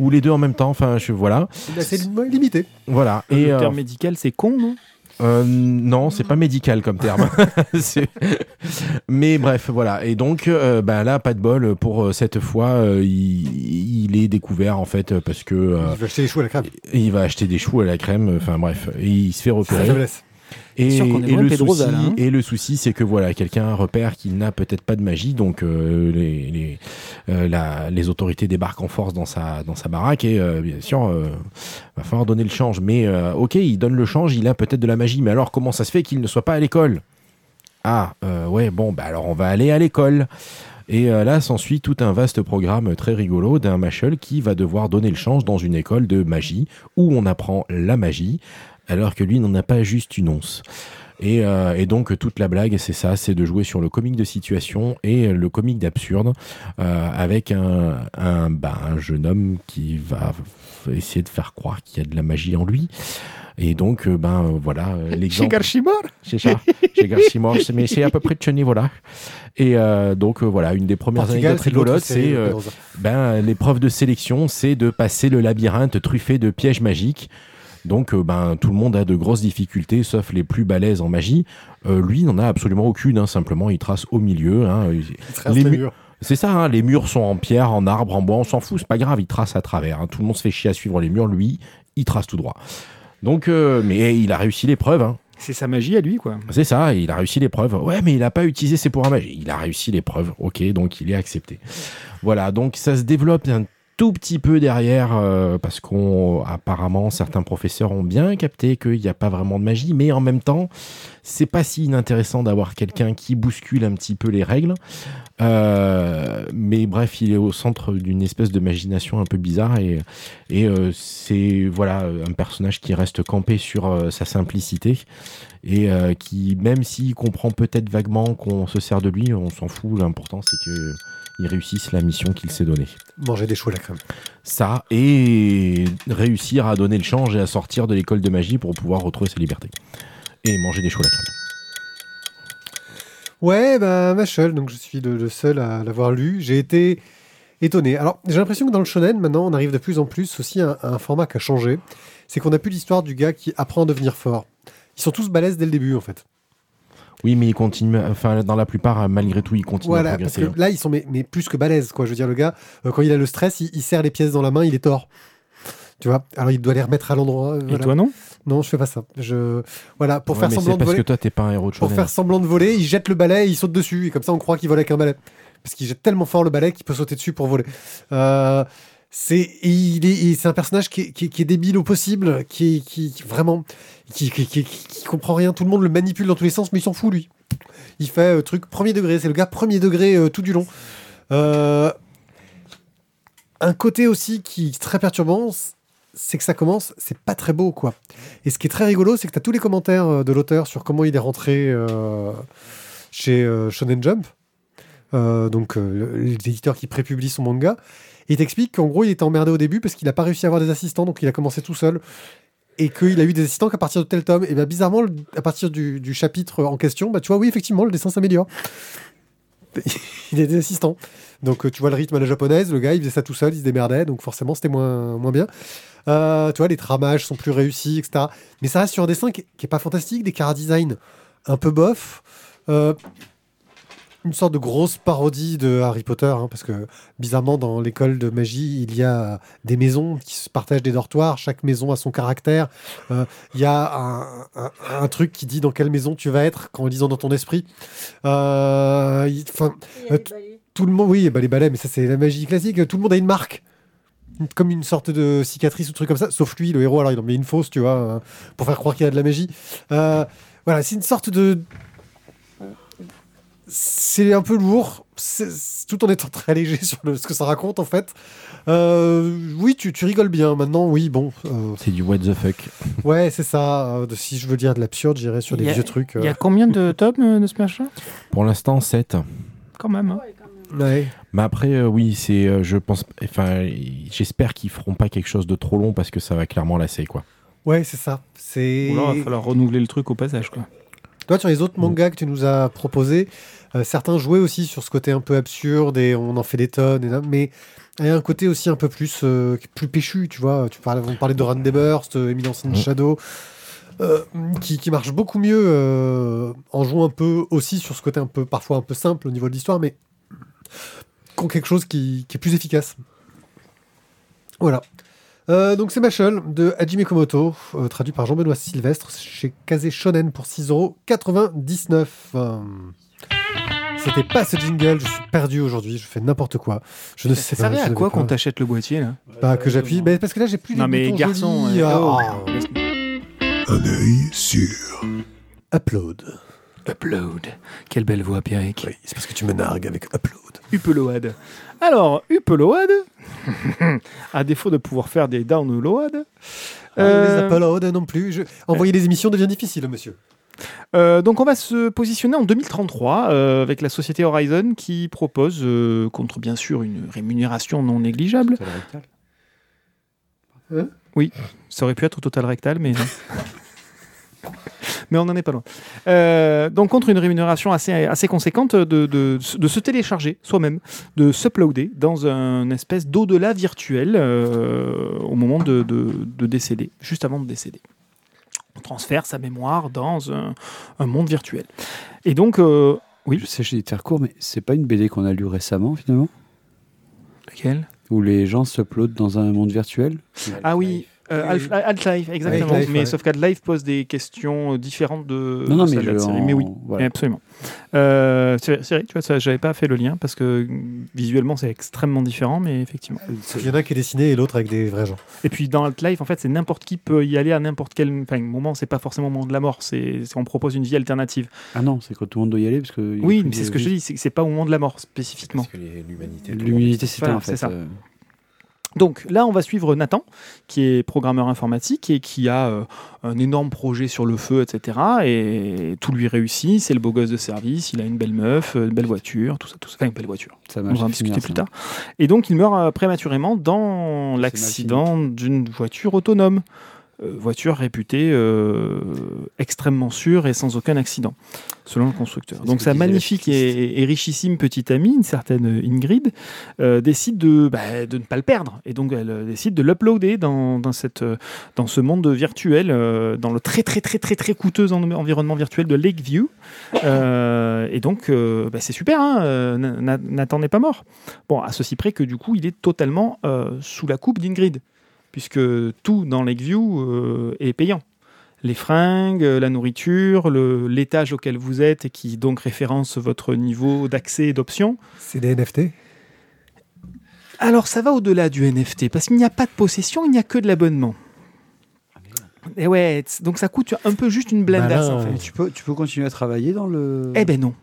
ou les deux en même temps. Enfin, je, voilà, Il est assez lim- limité. voilà. Et Et le euh, terme médical, c'est con, non? Euh, non, c'est pas médical comme terme. <laughs> Mais bref, voilà. Et donc, euh, bah là, pas de bol pour euh, cette fois. euh, il, il est découvert en fait parce que euh, Il va acheter les choux à la crème. il va acheter des choux à la crème. Enfin bref, et il se fait C'est la repérer. Et, sûr est et le souci, hein. et le souci, c'est que voilà, quelqu'un repère qu'il n'a peut-être pas de magie, donc euh, les, les, euh, la- les autorités débarquent en force dans sa, dans sa baraque et euh, bien sûr, va falloir donner le change. Mais ok, il donne le change, il a peut-être de la magie, mais alors comment ça se fait qu'il ne soit pas à l'école? Ah, ouais, bon, bah alors on va aller à l'école. Et là s'ensuit tout un vaste programme très rigolo d'un Machel qui va devoir donner le change dans une école de magie où on apprend la magie alors que lui n'en a pas juste une once. Et, euh, et donc toute la blague, c'est ça, c'est de jouer sur le comique de situation et le comique d'absurde euh, avec un, un, bah, un jeune homme qui va essayer de faire croire qu'il y a de la magie en lui. Et donc, euh, ben voilà, euh, Chez l'exemple. Garchimor C'est ça, chez Garcimore, c'est- mais c'est à peu près de ce niveau-là. Et euh, donc voilà, une des premières Portugal, anecdotes rigolotes, c'est euh, ben, l'épreuve de sélection, c'est de passer le labyrinthe truffé de pièges magiques. Donc, euh, ben, tout le monde a de grosses difficultés, sauf les plus balèzes en magie. Euh, lui n'en a absolument aucune. hein, simplement, il trace au milieu. hein, il- trace les les mu- murs. c'est ça, hein, les murs sont en pierre, en arbre, en bois, on s'en fout, c'est pas grave, il trace à travers. hein. Tout le monde se fait chier à suivre les murs, lui, il trace tout droit. Donc, euh, mais il a réussi l'épreuve. Hein. C'est sa magie à lui, quoi. C'est ça, il a réussi l'épreuve. Ouais, mais il n'a pas utilisé ses pouvoirs magiques. Il a réussi l'épreuve. Ok, donc il est accepté. Voilà, donc ça se développe un tout petit peu derrière, euh, parce qu'on apparemment certains professeurs ont bien capté qu'il n'y a pas vraiment de magie, mais en même temps, c'est pas si inintéressant d'avoir quelqu'un qui bouscule un petit peu les règles. Euh, mais bref, il est au centre d'une espèce de magination un peu bizarre et, euh, c'est voilà un personnage qui reste campé sur sa simplicité et qui, même s'il comprend peut-être vaguement qu'on se sert de lui, on s'en fout. L'important c'est que il réussisse la mission qu'il s'est donnée. Manger des choux à la crème. Ça et réussir à donner le change et à sortir de l'école de magie pour pouvoir retrouver sa liberté et manger des choux à la crème. Ouais, bah, Machel, donc je suis le, le seul à l'avoir lu. J'ai été étonné. Alors, j'ai l'impression que dans le shonen, maintenant, on arrive de plus en plus aussi à, à un format qui a changé. C'est qu'on a plus l'histoire du gars qui apprend à devenir fort. Ils sont tous balèzes dès le début, en fait. Oui, mais il continue, enfin, dans la plupart, malgré tout, il continue à parce progresser. que là, ils sont mais, mais plus que balèzes, quoi. Je veux dire, le gars, euh, quand il a le stress, il, il serre les pièces dans la main, il est tort. Tu vois? Alors, il doit les remettre à l'endroit. euh, Et toi, non? Non, je fais pas ça. Je... Voilà, pour Ouais, faire mais semblant c'est de parce voler. que toi, t'es pas un héros de Pour faire semblant de voler, il jette le balai et il saute dessus. Et comme ça, on croit qu'il vole avec un balai. Parce qu'il jette tellement fort le balai qu'il peut sauter dessus pour voler. Euh, c'est il est, un personnage qui est, qui est- débile au possible, qui, qui, vraiment, qui, qui, comprend rien. Tout le monde le manipule dans tous les sens, mais il s'en fout lui. Il fait euh, truc premier degré. C'est le gars premier degré euh, tout du long. Euh, un côté aussi qui est très perturbant, c'est que ça commence, c'est pas très beau quoi. Et ce qui est très rigolo, c'est que tu as tous les commentaires euh, de l'auteur sur comment il est rentré chez Shonen Jump, donc l'éditeur qui prépublie son manga. Il t'explique qu'en gros, il était emmerdé au début parce qu'il n'a pas réussi à avoir des assistants, donc il a commencé tout seul. Et qu'il a eu des assistants qu'à partir de tel tome. Et bien bizarrement, à partir du, chapitre en question, bah, tu vois, oui, effectivement, le dessin s'améliore. <laughs> il a des assistants. Donc euh, tu vois le rythme à la japonaise, le gars il faisait ça tout seul, il se démerdait, donc forcément c'était moins, bien. Euh, tu vois, les tramages sont plus réussis, etc. Mais ça reste sur un dessin qui, qui est pas fantastique, des cara design un peu bof. Euh, une sorte de grosse parodie de Harry Potter, hein, parce que bizarrement, dans l'école de magie, il y a des maisons qui se partagent des dortoirs, chaque maison a son caractère. Euh, Il y a un, un- un truc qui dit dans quelle maison tu vas être quand en lisant dans ton esprit. Euh, Euh, tout le monde, oui, bah, les balais, mais ça c'est la magie classique. Tout le monde a une marque, comme une sorte de cicatrice ou truc comme ça. Sauf lui, le héros, alors il en met une fausse, tu vois, euh, pour faire croire qu'il a de la magie. Euh, voilà, c'est une sorte de. C'est un peu lourd, tout en étant très léger sur le- ce que ça raconte en fait. Euh, oui, tu, tu rigoles bien. Maintenant, oui, bon. euh, C'est du what the fuck. ouais, c'est ça. euh, de- si je veux dire de l'absurde, j'irai sur des vieux trucs. Il y a combien de tomes de ce machin? Pour l'instant, 7. Quand même. hein. ouais. Mais après, euh, oui, c'est, euh, je pense, enfin, j'espère qu'ils feront pas quelque chose de trop long parce que ça va clairement lasser, quoi. Ouais, c'est ça. C'est. Ou alors, il va falloir renouveler le truc au passage. Quoi. Toi, sur les autres mangas que tu nous as proposés, euh, certains jouaient aussi sur ce côté un peu absurde et on en fait des tonnes, et mais il y a un côté aussi un peu plus, euh, plus péchu, tu vois. Tu parlais, on parlait de Run Burst, euh, Eminence in Mm. Shadow, euh, qui, qui marche beaucoup mieux euh, en jouant un peu aussi sur ce côté un peu, parfois un peu simple au niveau de l'histoire, mais qui ont quelque chose qui, qui est plus efficace. Voilà. Euh, donc c'est Machel de Hajime Komoto, euh, traduit par Jean-Benoît Sylvestre chez Kaze Shonen pour 6,99€. C'était pas ce jingle, je suis perdu aujourd'hui, je fais n'importe quoi. Je ne sais Ça pas. je à quoi qu'on t'achète le boîtier là? Bah, que j'appuie, bah, parce que là j'ai plus Non les mais boutons garçon. jolis, euh, oh, Un œil sûr. Upload. Upload. Quelle belle voix, Pierrick. Oui, c'est parce que tu me nargues avec Upload. Upeload. Alors, Upeload, <laughs> à défaut de pouvoir faire des downloads, Ah, euh, Les Upload non plus. Je... Envoyer des émissions devient difficile, monsieur. Euh, donc on va se positionner en 2033 euh, avec la société Horizon qui propose, euh, contre bien sûr une rémunération non négligeable, ça aurait pu être total rectal, mais non. <laughs> mais on n'en est pas loin. Euh, donc contre une rémunération assez, assez conséquente de, de, de se télécharger soi-même, de s'uploader dans un espèce d'au-delà virtuel euh, au moment de, de, de décéder, juste avant de décéder. Transfère sa mémoire dans un, un monde virtuel. Et donc, euh, Oui. Je sais, vais te faire court, mais c'est pas une BD qu'on a lue récemment, finalement? Lequel Où les gens s'uploadent dans un monde virtuel? Ah oui, Euh, Oui, Half- oui. Half-Life, exactement. Half-Life, mais ouais. sauf qu'Half-Life pose des questions euh, différentes de, Non, non, mais de la série. en- Mais oui, voilà. absolument. Euh, vrai, tu vois, j'avais pas fait le lien parce que mm, visuellement c'est extrêmement différent, mais effectivement. Il y en a qui est dessiné et l'autre avec des vrais gens. Et puis dans Half-Life, en fait, c'est n'importe qui peut y aller à n'importe quel enfin, moment. C'est pas forcément au moment de la mort. C'est on propose une vie alternative. Ah non, c'est quand tout le monde doit y aller parce que. Oui, mais c'est ce que je dis. C'est pas au moment de la mort spécifiquement. Parce que les- l'humanité. C'est Voilà, en fait. c'est ça. Donc là, on va suivre Nathan, qui est programmeur informatique et qui a euh, un énorme projet sur le feu, etc. Et tout lui réussit. C'est le beau gosse de service. Il a une belle meuf, une belle voiture, tout ça, tout ça. Enfin, une belle voiture. Ça On marche. va en discuter plus tard. Et donc, il meurt euh, prématurément dans l'accident d'une voiture autonome. Euh, voiture réputée euh, extrêmement sûre et sans aucun accident, selon le constructeur. Donc sa magnifique et, et richissime petite amie, une certaine Ingrid, euh, décide de, bah, de ne pas le perdre. Et donc elle décide de l'uploader dans, dans, cette, dans ce monde virtuel, euh, dans le très très très très très coûteux en- environnement virtuel de Lakeview. Et donc bah, c'est super, hein, Na- Nathan n'est pas mort. Bon, à ceci près que du coup il est totalement sous la coupe d'Ingrid, puisque tout dans Lakeview euh, est payant. Les fringues, euh, la nourriture, l'étage auquel vous êtes et qui donc référence votre niveau d'accès et d'options. C'est des NFT. Alors ça va au-delà du NFT, parce qu'il n'y a pas de possession, il n'y a que de l'abonnement. Et ouais, donc ça coûte un peu juste une blendasse Malin. en fait. Mais tu peux, tu peux continuer à travailler dans le. Eh ben non.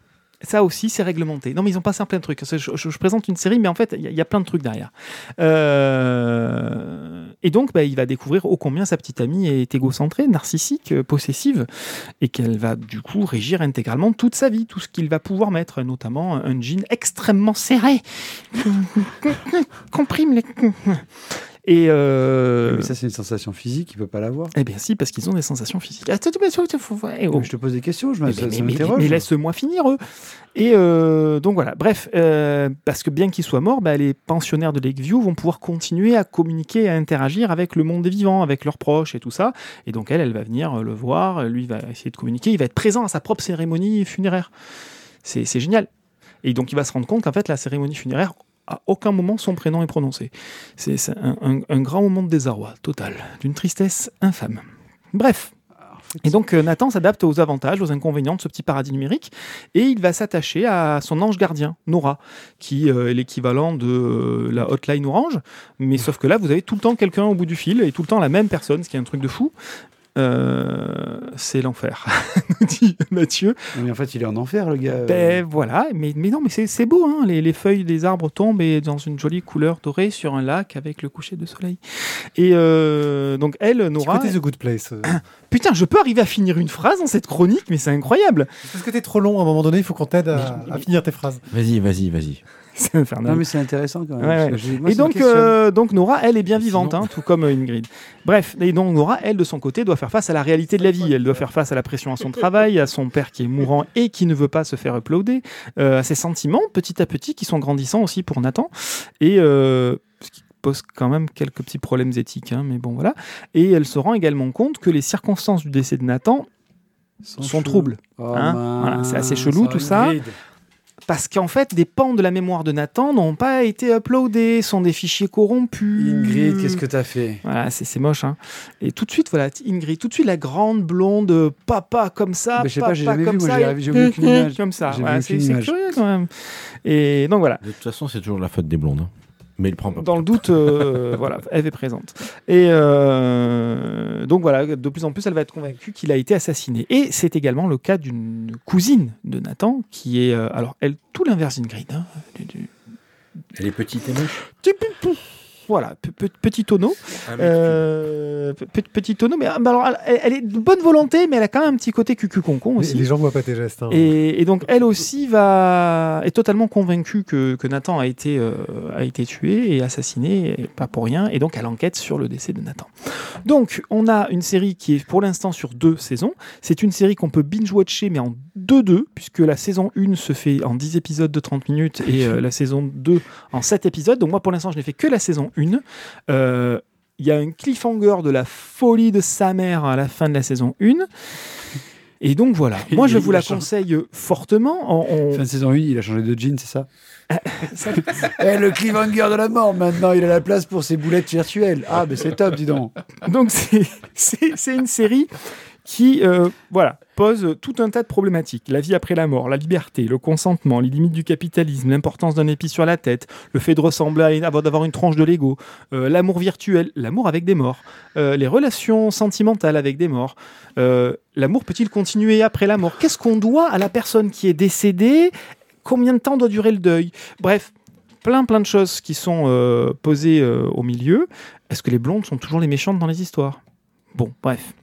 Ça aussi, c'est réglementé. Non, mais ils ont passé un plein de trucs. Je, présente une série, mais en fait, il y, a- plein de trucs derrière. Euh, Et donc, bah, il va découvrir ô combien sa petite amie est égocentrée, narcissique, possessive, et qu'elle va du coup régir intégralement toute sa vie, tout ce qu'il va pouvoir mettre, notamment un jean extrêmement serré. <laughs> Comprime les... Et euh, Mais ça, c'est une sensation physique, il peut pas l'avoir. eh bien si, parce qu'ils ont des sensations physiques. Eh oh. Je te pose des questions, je ça mais- m'interroge. mais laisse-moi finir, eux. Et euh, donc voilà, bref, euh, parce que bien qu'il soit mort, bah, les pensionnaires de Lakeview vont pouvoir continuer à communiquer, à interagir avec le monde des vivants, avec leurs proches et tout ça. Et donc elle, elle va venir le voir, lui va essayer de communiquer, il va être présent à sa propre cérémonie funéraire. C'est génial. Et donc il va se rendre compte qu'en fait, la cérémonie funéraire, à aucun moment son prénom est prononcé. C'est un grand moment de désarroi total, d'une tristesse infâme. Bref. Et donc euh, Nathan s'adapte aux avantages, aux inconvénients de ce petit paradis numérique, et il va s'attacher à son ange gardien, Nora, qui euh, est l'équivalent de euh, la hotline orange, mais sauf que là, vous avez tout le temps quelqu'un au bout du fil, et tout le temps la même personne, ce qui est un truc de fou. Euh, c'est l'enfer, <laughs> nous dit Mathieu. Mais en fait, il est en enfer, le gars. Ben voilà, mais, mais non, mais c'est beau, hein, les, les feuilles des arbres tombent et dans une jolie couleur dorée sur un lac avec le coucher de soleil. Et euh, donc elle, Nora, côté The Good Place. euh. <clears throat> putain, je peux arriver à finir une phrase dans cette chronique, mais c'est incroyable. Parce que t'es trop long, à un moment donné, il faut qu'on t'aide à, à finir tes phrases. Vas-y, vas-y, vas-y. <laughs> C'est infernal. Non, mais c'est intéressant quand même. Ouais, moi, Et donc, euh, donc Nora, elle est bien vivante, hein, tout comme euh, Ingrid. Bref, et donc Nora, elle, de son côté, doit faire face à la réalité de la vie. Elle doit faire face à la pression à son travail, à son père qui est mourant et qui ne veut pas se faire uploader, euh, à ses sentiments, petit à petit, qui sont grandissants aussi pour Nathan. Et euh, ce qui pose quand même quelques petits problèmes éthiques, hein, mais bon, voilà. Et elle se rend également compte que les circonstances du décès de Nathan sont troubles. Oh, hein. Voilà, c'est assez chelou, tout ça. Parce qu'en fait, des pans de la mémoire de Nathan n'ont pas été uploadés, sont des fichiers corrompus. Ingrid, qu'est-ce que t'as fait? Voilà, c'est c'est moche. Hein. Et tout de suite, voilà, Ingrid, tout de suite la grande blonde, euh, papa comme ça, Bah, je sais papa pas, j'ai jamais comme vu, moi, ça, j'ai- et- j'ai vu aucune <laughs> image. comme ça. Voilà, c'est curieux quand même. Et donc voilà. De toute façon, c'est toujours la faute des blondes. hein. Mais il prend pas. Dans le doute, euh, <laughs> voilà, elle est présente. Et euh, donc voilà, de plus en plus, elle va être convaincue qu'il a été assassiné. Et c'est également le cas d'une cousine de Nathan, qui est, euh, alors elle, tout l'inverse d'Ingrid. hein, du- du- Elle est petite et moche. Voilà, pe- pe- petit tonneau. Euh, pe- pe- petit tonneau, mais ah, bah alors, elle, elle est de bonne volonté, mais elle a quand même un petit côté cucu-concon aussi. les gens voient pas tes gestes. hein. Et, et donc elle aussi va est totalement convaincue que, que Nathan a été euh, a été tué et assassiné, et pas pour rien, et donc elle enquête sur le décès de Nathan. Donc on a une série qui est pour l'instant sur deux saisons. C'est une série qu'on peut binge-watcher mais en 2-2 puisque la saison 1 se fait en 10 épisodes de 30 minutes et euh, la saison 2 en 7 épisodes. Donc moi pour l'instant je n'ai fait que la saison 1. Euh, il y a un cliffhanger de la folie de sa mère à la fin de la saison 1. Et donc voilà, moi je vous la conseille fortement. On- Fin de saison 1, il a changé de jean, c'est ça? <laughs> Eh, le cliffhanger de la mort, maintenant, il a la place pour ses boulettes virtuelles. Ah, mais c'est top, dis donc. Donc c'est une série qui euh, voilà, pose tout un tas de problématiques. La vie après la mort, la liberté, le consentement, les limites du capitalisme, l'importance d'un épi sur la tête, le fait de ressembler à d'avoir une tranche de Lego, euh, l'amour virtuel, l'amour avec des morts, euh, les relations sentimentales avec des morts. L'amour peut-il continuer après la mort? Qu'est-ce qu'on doit à la personne qui est décédée? Combien de temps doit durer le deuil? Bref, plein plein de choses qui sont posées au milieu. Est-ce que les blondes sont toujours les méchantes dans les histoires? Bon, bref.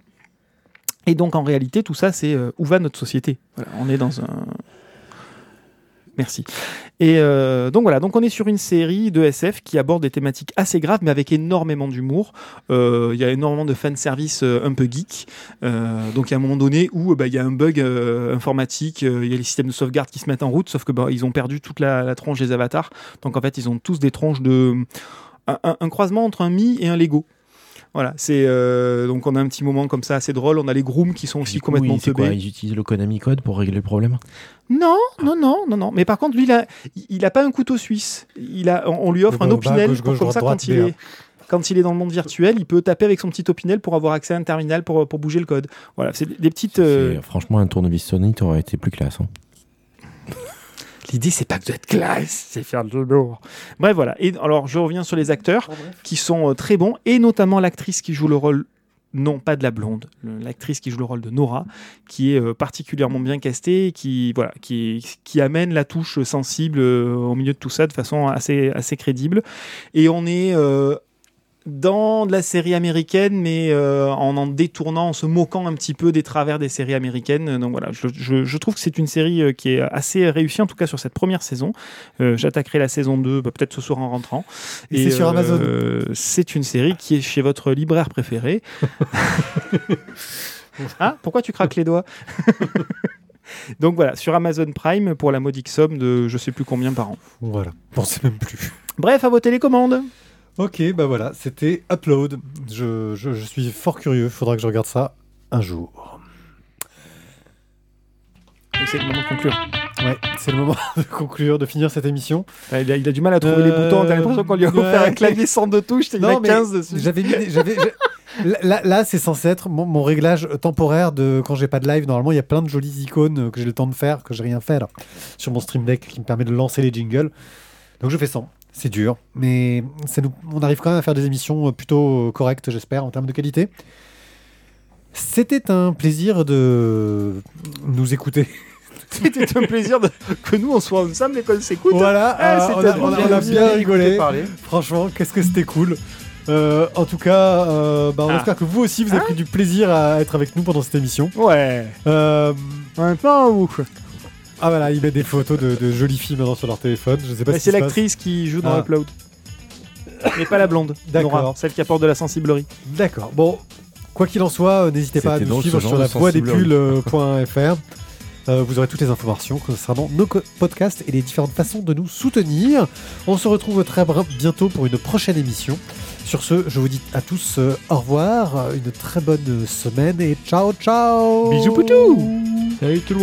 Et donc en réalité, tout ça, c'est euh, où va notre société? On est dans un. Merci. Et euh, donc voilà, donc on est sur une série de SF qui aborde des thématiques assez graves, mais avec énormément d'humour. Euh, Il y a énormément de fan service un peu geek. Donc il y a un moment donné où bah, il y a un bug informatique, il y a les systèmes de sauvegarde qui se mettent en route, sauf que bah, ils ont perdu toute la, la tronche des avatars. Donc en fait, ils ont tous des tronches de un croisement entre un Mi et un Lego. Voilà, c'est euh, donc on a un petit moment comme ça assez drôle. On a les grooms qui sont aussi coup, complètement quoi, teubés. Ils utilisent le Konami Code pour régler le problème Non, non, non, non, non. Mais par contre, lui, il a, il a pas un couteau suisse. Il a, on on lui offre un opinel gauche, pour gauche, comme ça droite, quand il est quand il est dans le monde virtuel, il peut taper avec son petit opinel pour avoir accès à un terminal pour, pour bouger le code. Voilà, c'est des- petites. euh, Franchement, un tournevis Sony aurait été plus classe. hein. L'idée, c'est pas de être classe, c'est faire de l'humour. Bref, voilà. Et alors, je reviens sur les acteurs qui sont euh, très bons, et notamment l'actrice qui joue le rôle, non pas de la blonde, l'actrice qui joue le rôle de Nora, qui est euh, particulièrement bien castée, qui, voilà, qui, qui amène la touche sensible euh, au milieu de tout ça de façon assez, assez crédible. Et on est. euh, dans de la série américaine, mais euh, en en détournant, en se moquant un petit peu des travers des séries américaines. Donc voilà, je, je- je trouve que c'est une série euh, qui est assez réussie, en tout cas sur cette première saison. Euh, J'attaquerai la saison 2 bah, peut-être ce soir en rentrant. Et c'est sur Amazon. C'est une série qui est chez votre libraire préféré. <laughs> ah, pourquoi tu craques les doigts? <laughs> Donc voilà, sur Amazon Prime pour la modique somme de je sais plus combien par an. Voilà, on sait même plus. Bref, à vos télécommandes. Ok, bah voilà, c'était Upload. Je, je- je suis fort curieux, faudra que je regarde ça un jour. C'est le moment de conclure. Ouais, c'est le moment <laughs> de conclure, de finir cette émission. Ouais, Il a, il a du mal à trouver les Euh, boutons. T'as l'impression qu'on lui a offert ouais. un clavier sans deux touches. Il a Non, mais 15 dessus. J'avais j'avais, là, là, c'est censé être mon, mon réglage temporaire de quand j'ai pas de live. Normalement, il y a plein de jolies icônes euh, que j'ai le temps de faire, que j'ai rien fait là, sur mon Stream Deck qui me permet de lancer les jingles. Donc je fais 100. C'est dur, mais ça nous, on arrive quand même à faire des émissions euh, plutôt euh, correctes, j'espère, en termes de qualité. C'était un plaisir de nous écouter. <laughs> C'était un plaisir de- que nous, on soit ensemble et qu'on s'écoute. Voilà, Ah, euh, c'était on, a, bien on a- on a bien bien rigolé. Franchement, qu'est-ce que c'était cool. Euh, en tout cas, euh, bah, on Ah. espère que vous aussi, vous avez pris du plaisir à être avec nous pendant cette émission. Ouais. Euh, Maintenant, ou ah voilà, ils mettent des photos de, de jolies filles maintenant sur leur téléphone. Je sais pas Mais si C'est l'actrice qui joue dans Ah. Upload. Mais pas la blonde. D'accord. Nora, celle qui apporte de la sensiblerie. D'accord. Bon, quoi qu'il en soit, euh, n'hésitez pas à C'était nous donc suivre ce sur genre la de voix des sensiblerie. pulls.fr. <laughs> Euh, vous aurez toutes les informations concernant nos co- podcasts et les différentes façons de nous soutenir. On se retrouve très br- bientôt pour une prochaine émission. Sur ce, je vous dis à tous euh, au revoir, euh, une très bonne semaine et ciao ciao Bisous poutou Salut tout